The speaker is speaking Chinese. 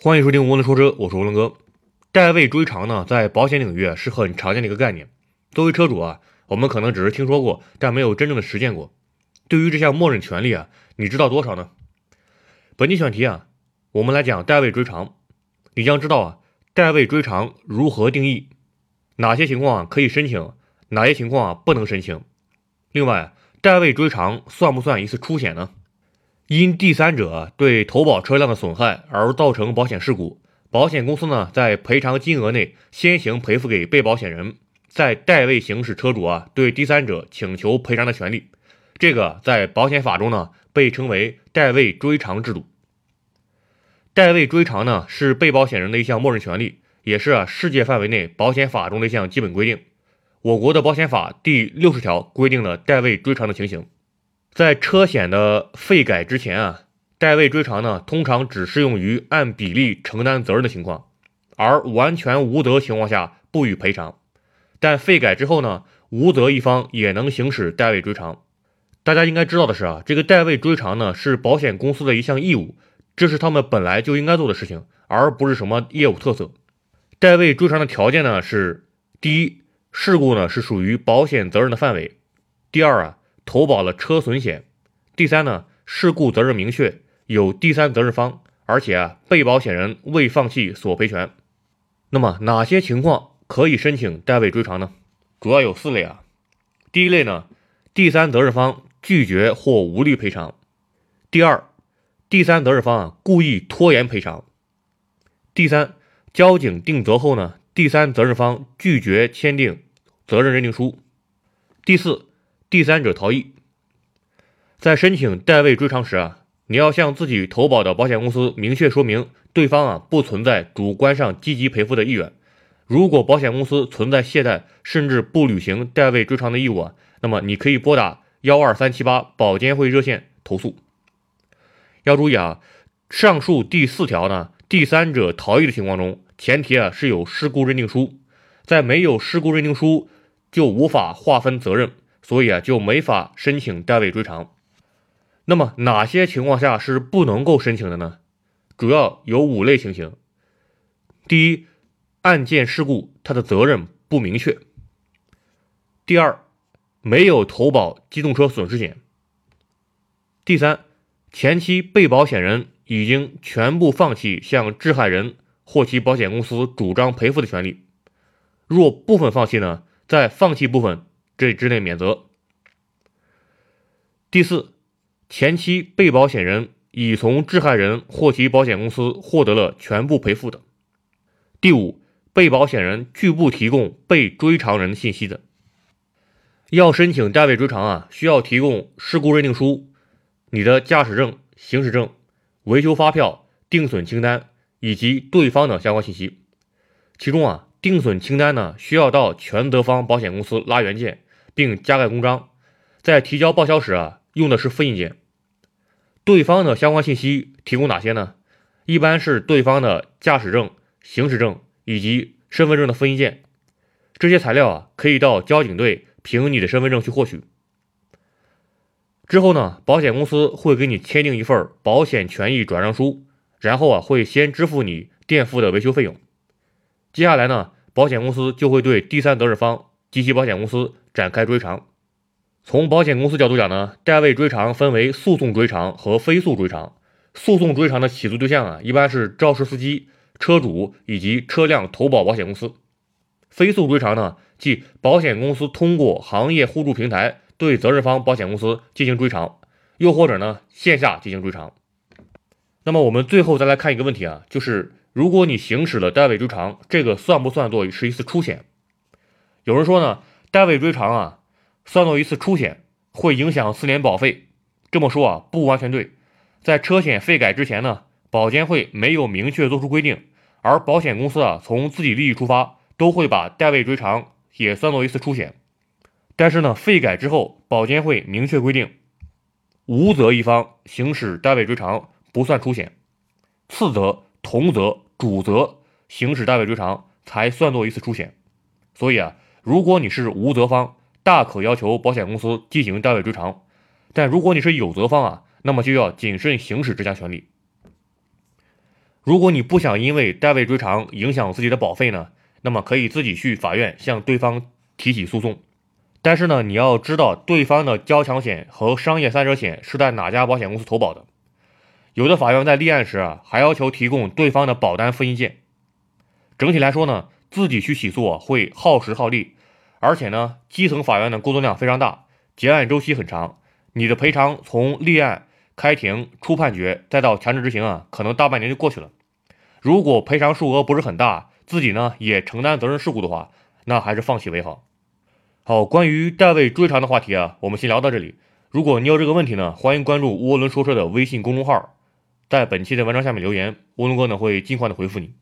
欢迎收听吴文说车，我是吴文哥。代位追偿呢，在保险领域啊是很常见的一个概念。作为车主啊，我们可能只是听说过，但没有真正的实践过。对于这项默认权利啊，你知道多少呢？本期选题啊，我们来讲代位追偿。你将知道啊，代位追偿如何定义，哪些情况可以申请，哪些情况不能申请。另外，代位追偿算不算一次出险呢？因第三者对投保车辆的损害而造成保险事故，保险公司呢在赔偿金额内先行赔付给被保险人，在代位行使车主啊对第三者请求赔偿的权利。这个在保险法中呢被称为代位追偿制度。代位追偿呢是被保险人的一项默认权利，也是啊世界范围内保险法中的一项基本规定。我国的保险法第六十条规定了代位追偿的情形。在车险的费改之前啊，代位追偿呢，通常只适用于按比例承担责任的情况，而完全无责情况下不予赔偿。但费改之后呢，无责一方也能行使代位追偿。大家应该知道的是啊，这个代位追偿呢是保险公司的一项义务，这是他们本来就应该做的事情，而不是什么业务特色。代位追偿的条件呢是：第一，事故呢是属于保险责任的范围；第二啊。投保了车损险，第三呢，事故责任明确，有第三责任方，而且啊，被保险人未放弃索赔权。那么哪些情况可以申请代位追偿呢？主要有四类啊。第一类呢，第三责任方拒绝或无力赔偿；第二，第三责任方啊故意拖延赔偿；第三，交警定责后呢，第三责任方拒绝签订责任认定书；第四。第三者逃逸，在申请代位追偿时啊，你要向自己投保的保险公司明确说明，对方啊不存在主观上积极赔付的意愿。如果保险公司存在懈怠，甚至不履行代位追偿的义务啊，那么你可以拨打幺二三七八保监会热线投诉。要注意啊，上述第四条呢，第三者逃逸的情况中，前提啊是有事故认定书，在没有事故认定书就无法划分责任。所以啊，就没法申请代位追偿。那么哪些情况下是不能够申请的呢？主要有五类情形。第一，案件事故它的责任不明确；第二，没有投保机动车损失险；第三，前期被保险人已经全部放弃向致害人或其保险公司主张赔付的权利。若部分放弃呢，在放弃部分。这之内免责。第四，前期被保险人已从致害人或其保险公司获得了全部赔付的。第五，被保险人拒不提供被追偿人信息的。要申请代位追偿啊，需要提供事故认定书、你的驾驶证、行驶证、维修发票、定损清单以及对方的相关信息。其中啊，定损清单呢，需要到全责方保险公司拉原件。并加盖公章，在提交报销时啊，用的是复印件。对方的相关信息提供哪些呢？一般是对方的驾驶证、行驶证以及身份证的复印件。这些材料啊，可以到交警队凭你的身份证去获取。之后呢，保险公司会给你签订一份保险权益转让书，然后啊，会先支付你垫付的维修费用。接下来呢，保险公司就会对第三责任方及其保险公司。展开追偿。从保险公司角度讲呢，代位追偿分为诉讼追偿和非诉追偿。诉讼追偿的起诉对象啊，一般是肇事司机、车主以及车辆投保保险公司。非诉追偿呢，即保险公司通过行业互助平台对责任方保险公司进行追偿，又或者呢线下进行追偿。那么我们最后再来看一个问题啊，就是如果你行使了代位追偿，这个算不算作是一次出险？有人说呢。代位追偿啊，算作一次出险，会影响四年保费。这么说啊，不完全对。在车险费改之前呢，保监会没有明确做出规定，而保险公司啊，从自己利益出发，都会把代位追偿也算作一次出险。但是呢，费改之后，保监会明确规定，无责一方行使代位追偿不算出险，次责、同责、主责行使代位追偿才算作一次出险。所以啊。如果你是无责方，大可要求保险公司进行代位追偿；但如果你是有责方啊，那么就要谨慎行使这项权利。如果你不想因为代位追偿影响自己的保费呢，那么可以自己去法院向对方提起诉讼。但是呢，你要知道对方的交强险和商业三者险是在哪家保险公司投保的。有的法院在立案时啊，还要求提供对方的保单复印件。整体来说呢，自己去起诉啊，会耗时耗力，而且呢，基层法院的工作量非常大，结案周期很长。你的赔偿从立案、开庭、出判决，再到强制执行啊，可能大半年就过去了。如果赔偿数额不是很大，自己呢也承担责任事故的话，那还是放弃为好。好，关于代位追偿的话题啊，我们先聊到这里。如果你有这个问题呢，欢迎关注涡轮说车的微信公众号，在本期的文章下面留言，涡轮哥呢会尽快的回复你。